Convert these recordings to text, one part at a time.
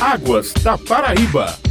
Águas da Paraíba.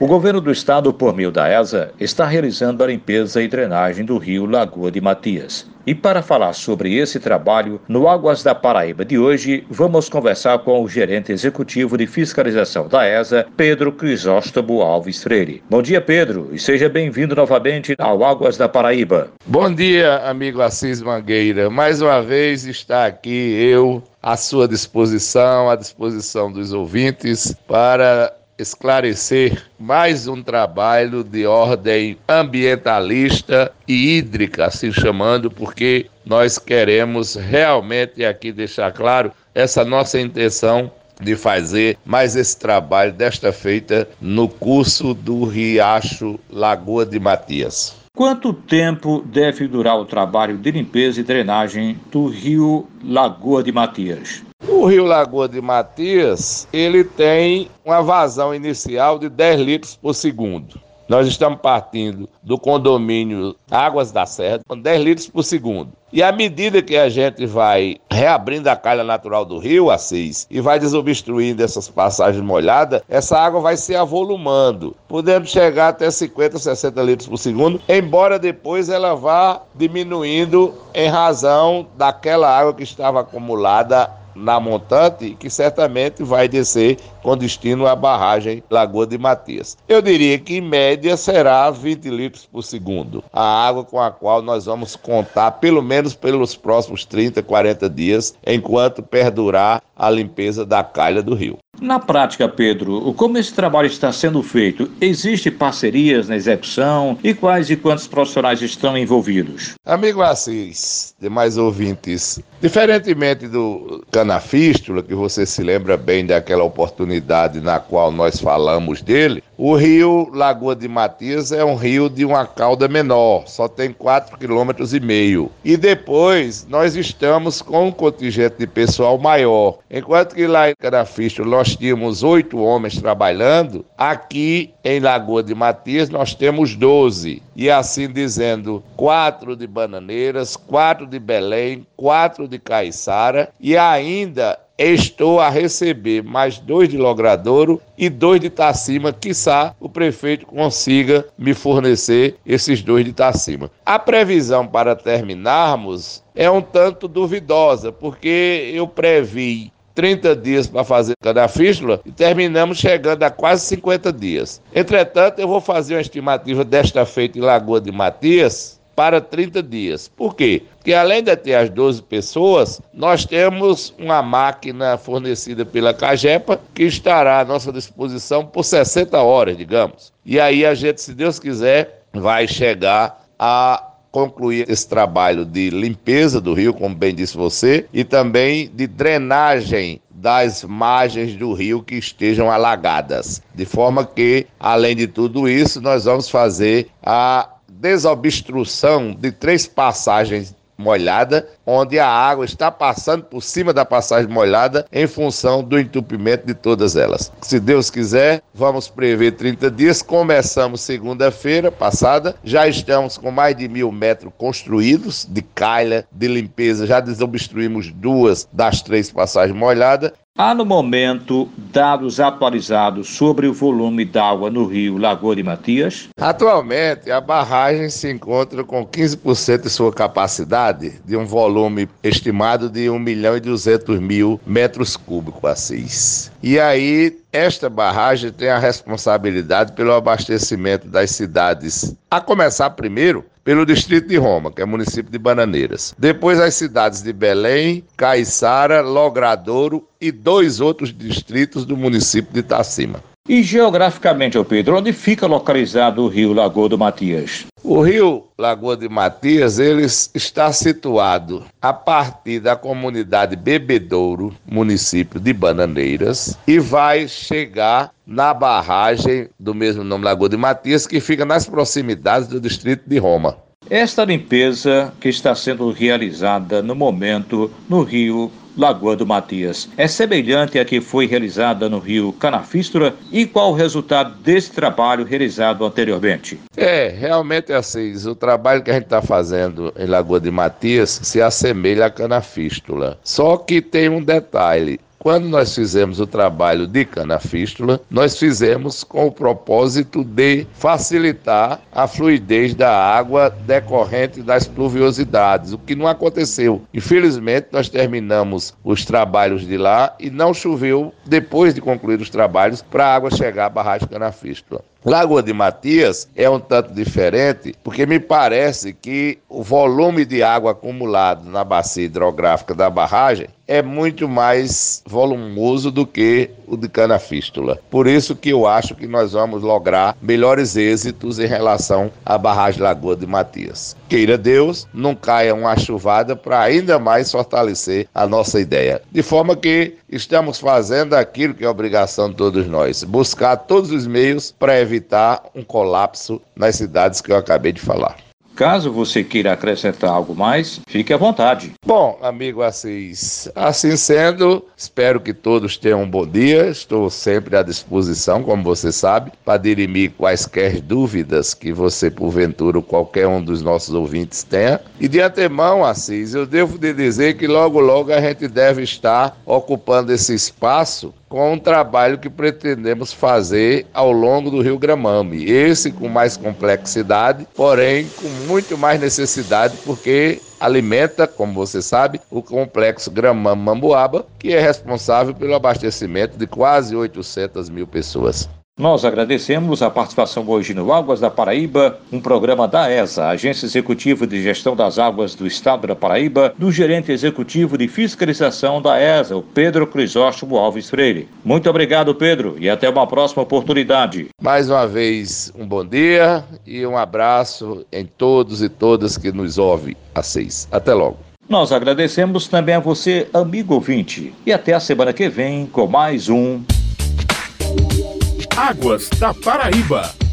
O governo do estado, por meio da ESA, está realizando a limpeza e drenagem do rio Lagoa de Matias. E para falar sobre esse trabalho, no Águas da Paraíba de hoje, vamos conversar com o gerente executivo de fiscalização da ESA, Pedro Crisóstomo Alves Freire. Bom dia, Pedro, e seja bem-vindo novamente ao Águas da Paraíba. Bom dia, amigo Assis Mangueira. Mais uma vez está aqui eu à sua disposição, à disposição dos ouvintes, para esclarecer mais um trabalho de ordem ambientalista e hídrica, assim chamando, porque nós queremos realmente aqui deixar claro essa nossa intenção de fazer mais esse trabalho desta feita no curso do Riacho Lagoa de Matias. Quanto tempo deve durar o trabalho de limpeza e drenagem do rio Lagoa de Matias? O rio Lagoa de Matias, ele tem uma vazão inicial de 10 litros por segundo. Nós estamos partindo do condomínio Águas da Serra com 10 litros por segundo. E à medida que a gente vai reabrindo a calha natural do rio, a 6, e vai desobstruindo essas passagens molhadas, essa água vai se avolumando, podendo chegar até 50, 60 litros por segundo, embora depois ela vá diminuindo em razão daquela água que estava acumulada na montante, que certamente vai descer com destino à barragem Lagoa de Matias. Eu diria que em média será 20 litros por segundo, a água com a qual nós vamos contar pelo menos pelos próximos 30, 40 dias, enquanto perdurar a limpeza da calha do rio. Na prática, Pedro, como esse trabalho está sendo feito? Existem parcerias na execução e quais e quantos profissionais estão envolvidos? Amigo Assis, demais ouvintes, diferentemente do canafístula, que você se lembra bem daquela oportunidade na qual nós falamos dele, o rio Lagoa de Matias é um rio de uma cauda menor, só tem 4,5 km. e depois nós estamos com um contingente de pessoal maior. Enquanto que lá em Canafístula nós tínhamos oito homens trabalhando, aqui em Lagoa de Matias nós temos 12. E assim dizendo, quatro de Bananeiras, quatro de Belém, quatro de Caiçara e ainda estou a receber mais dois de Logradouro e dois de Tacima, quiçá o prefeito consiga me fornecer esses dois de Tacima. A previsão para terminarmos é um tanto duvidosa, porque eu previ 30 dias para fazer cada fístula e terminamos chegando a quase 50 dias. Entretanto, eu vou fazer uma estimativa desta feita em Lagoa de Matias para 30 dias. Por quê? Porque além de ter as 12 pessoas, nós temos uma máquina fornecida pela Cagepa que estará à nossa disposição por 60 horas, digamos. E aí a gente, se Deus quiser, vai chegar a concluir esse trabalho de limpeza do rio, como bem disse você, e também de drenagem das margens do rio que estejam alagadas. De forma que, além de tudo isso, nós vamos fazer a desobstrução de três passagens molhada, onde a água está passando por cima da passagem molhada em função do entupimento de todas elas. Se Deus quiser, vamos prever 30 dias. Começamos segunda-feira passada, já estamos com mais de mil metros construídos de calha, de limpeza. Já desobstruímos duas das três passagens molhadas Há no momento dados atualizados sobre o volume d'água no rio Lagoa de Matias? Atualmente, a barragem se encontra com 15% de sua capacidade, de um volume estimado de 1 milhão e 200 mil metros cúbicos, Assis. E aí, esta barragem tem a responsabilidade pelo abastecimento das cidades, a começar primeiro pelo distrito de Roma, que é município de Bananeiras. Depois as cidades de Belém, Caiçara, Logradouro e dois outros distritos do município de Itacima. E geograficamente, Pedro, onde fica localizado o rio Lagoa do Matias? O rio Lagoa de Matias, ele está situado a partir da comunidade Bebedouro, município de Bananeiras, e vai chegar na barragem do mesmo nome Lagoa de Matias, que fica nas proximidades do distrito de Roma. Esta limpeza que está sendo realizada no momento no rio Lagoa do Matias. É semelhante à que foi realizada no rio Canafístura e qual o resultado desse trabalho realizado anteriormente? É, realmente é assim. O trabalho que a gente está fazendo em Lagoa de Matias se assemelha à Canafístula. Só que tem um detalhe quando nós fizemos o trabalho de canafístula, nós fizemos com o propósito de facilitar a fluidez da água decorrente das pluviosidades, o que não aconteceu. Infelizmente, nós terminamos os trabalhos de lá e não choveu depois de concluir os trabalhos para a água chegar à barragem canafístula. Lagoa de Matias é um tanto diferente, porque me parece que o volume de água acumulado na bacia hidrográfica da barragem é muito mais volumoso do que o de canafístula. Por isso que eu acho que nós vamos lograr melhores êxitos em relação à barragem Lagoa de Matias. Queira Deus, não caia uma chuvada para ainda mais fortalecer a nossa ideia. De forma que estamos fazendo aquilo que é obrigação de todos nós, buscar todos os meios para evitar um colapso nas cidades que eu acabei de falar. Caso você queira acrescentar algo mais, fique à vontade. Bom, amigo Assis, assim sendo, espero que todos tenham um bom dia. Estou sempre à disposição, como você sabe, para dirimir quaisquer dúvidas que você, porventura, ou qualquer um dos nossos ouvintes tenha. E de antemão, Assis, eu devo te dizer que logo, logo a gente deve estar ocupando esse espaço com um trabalho que pretendemos fazer ao longo do Rio Gramame. Esse com mais complexidade, porém com muito mais necessidade, porque alimenta, como você sabe, o complexo Gramame-Mambuaba, que é responsável pelo abastecimento de quase 800 mil pessoas. Nós agradecemos a participação hoje no Águas da Paraíba, um programa da ESA, Agência Executiva de Gestão das Águas do Estado da Paraíba, do gerente executivo de fiscalização da ESA, o Pedro Crisóstomo Alves Freire. Muito obrigado, Pedro, e até uma próxima oportunidade. Mais uma vez, um bom dia e um abraço em todos e todas que nos ouvem às seis. Até logo. Nós agradecemos também a você, amigo ouvinte, e até a semana que vem com mais um Águas da Paraíba.